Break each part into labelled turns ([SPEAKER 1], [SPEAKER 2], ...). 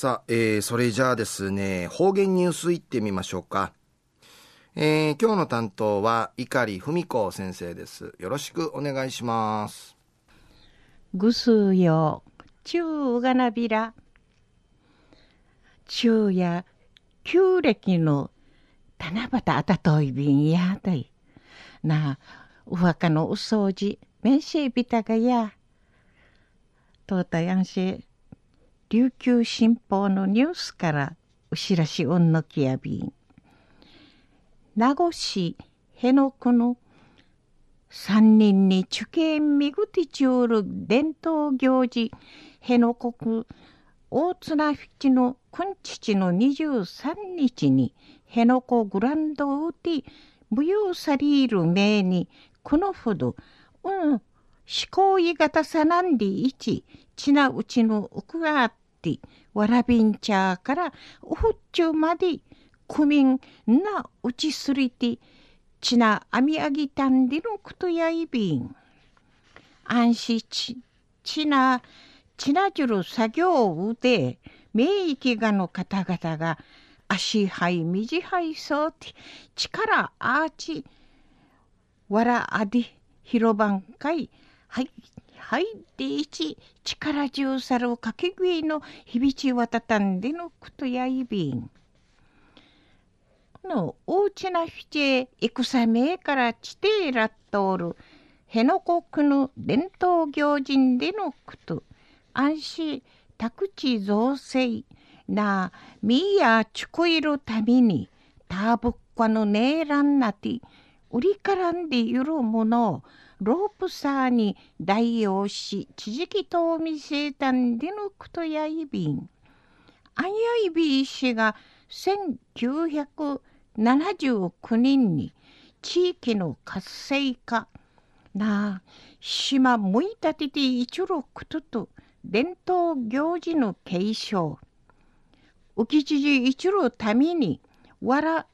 [SPEAKER 1] さあ、えー、それじゃあですね、方言ニュースいってみましょうか。えー、今日の担当は碇文子先生です。よろしくお願いします。
[SPEAKER 2] ぐすよ、ちゅうがなびら。昼夜、旧暦の七夕あたといびんやだい。なあ、お墓のお掃除、めんしえびたがや。とうたやんし、琉球新報のニュースからお知らしうんのきやびん。名護市辺野古の三人に受験みぐてちゅうる伝統行事辺野国大綱淵の今日の23日に辺野古グランドウティ無用さりる名にこのほどうん思考いがたさなんでいちちなうちのうくがあってわらびんちゃからおふっちゅうまで区民なうちすりてちなあみあぎたんでのことやいびん。安心ち、ちな、ちなじゅる作業うで、名域がの方々が、足はいみじはいそうて、力あーち、わらあで、広番会、はい、はいでいち、力中さるかけぐいの響ちわたたんでのことやいびん。の大きなひち戦名から地底らっとおる辺野国の伝統行人でのこと安心宅地造成なみやちこいるためにたぶっかのねえらんなて売りからんでゆるものをロープサーに代用し地磁気と見せたんでのことやいびん。あやいびいしが1900 79人に地域の活性化な島むいたてて一路くとと伝統行事の継承浮き知事一路ためにわら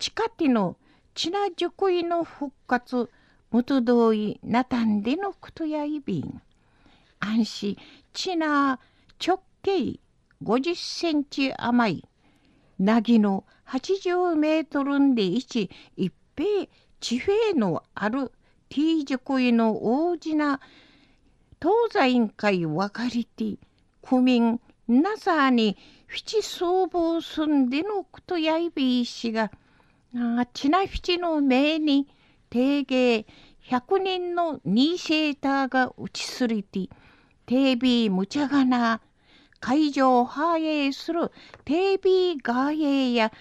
[SPEAKER 2] 近手のちなじゅくいの復活元同意なたんでのことやいびん。安心。ちな直径50センチ余りなぎの80メートルんで一一平地平のある T 塾医の大事な東西委員会分かりて区民なさにフィチ相棒すんでのことやいびいしがあちなフィチの命に定芸100人のニーシェーターが打ちすりてテービーむちゃがな海上繁栄するテービーガーエや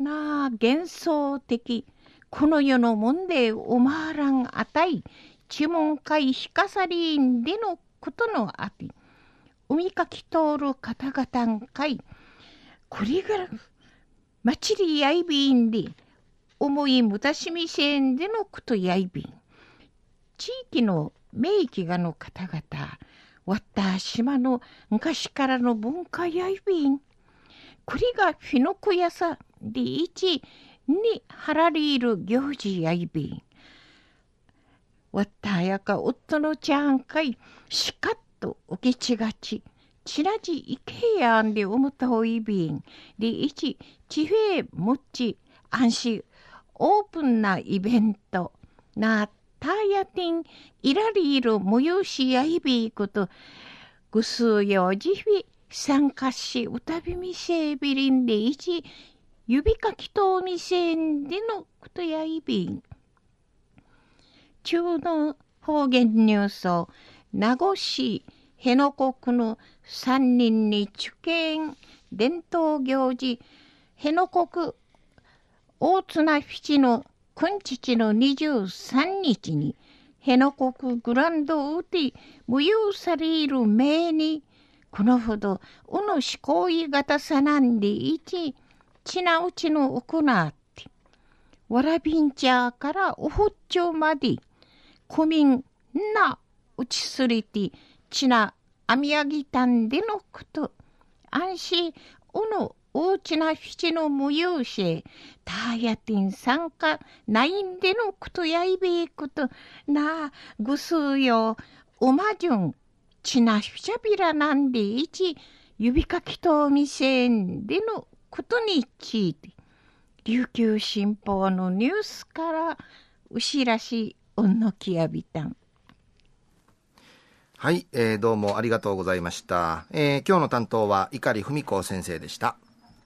[SPEAKER 2] なあ幻想的この世のもんでおまらんあたい知門会ひかさりんでのことのあて海かき通る方々んかいこれがまちりやいびんで思いむたしみせんでのことやいびん地域の名域がの方々わった島の昔からの文化やいびん。栗がフィノコヤサでいちにはらりいる行事やいびん。わったやか夫のちゃんかいしかっと起きちがち。ちらじいけやんで思ったほいびん。でいち地平もっち安心オープンなイベント。なターヤティンイラリール無用しやいびいことぐすうよじひ参加し歌びみせびりんでいち指かきとみせんでのことやいびん中の方言ニュースを名護市辺野国の三人に受験伝統行事辺野国大綱基の今日の23日に、辺野国グランドウティ無用される命に、このほど、うの思考い型さなんでいち、ちなうちのうくなって、わらびんちゃからおほっちょまで、区民なうちすりて、ちなあみあぎたんでのこと、安心、うの大きな七の無用し、たやてん参加ないんでのことやいべえことなあ、ぐすうよ、おまじゅん、ちなしゃびらなんでいち、指かきと店でのことについて、琉球新報のニュースから牛らしうんのきやびたん。
[SPEAKER 1] はい、えー、どうもありがとうございました。えー、今日の担当は碇文子先生でした。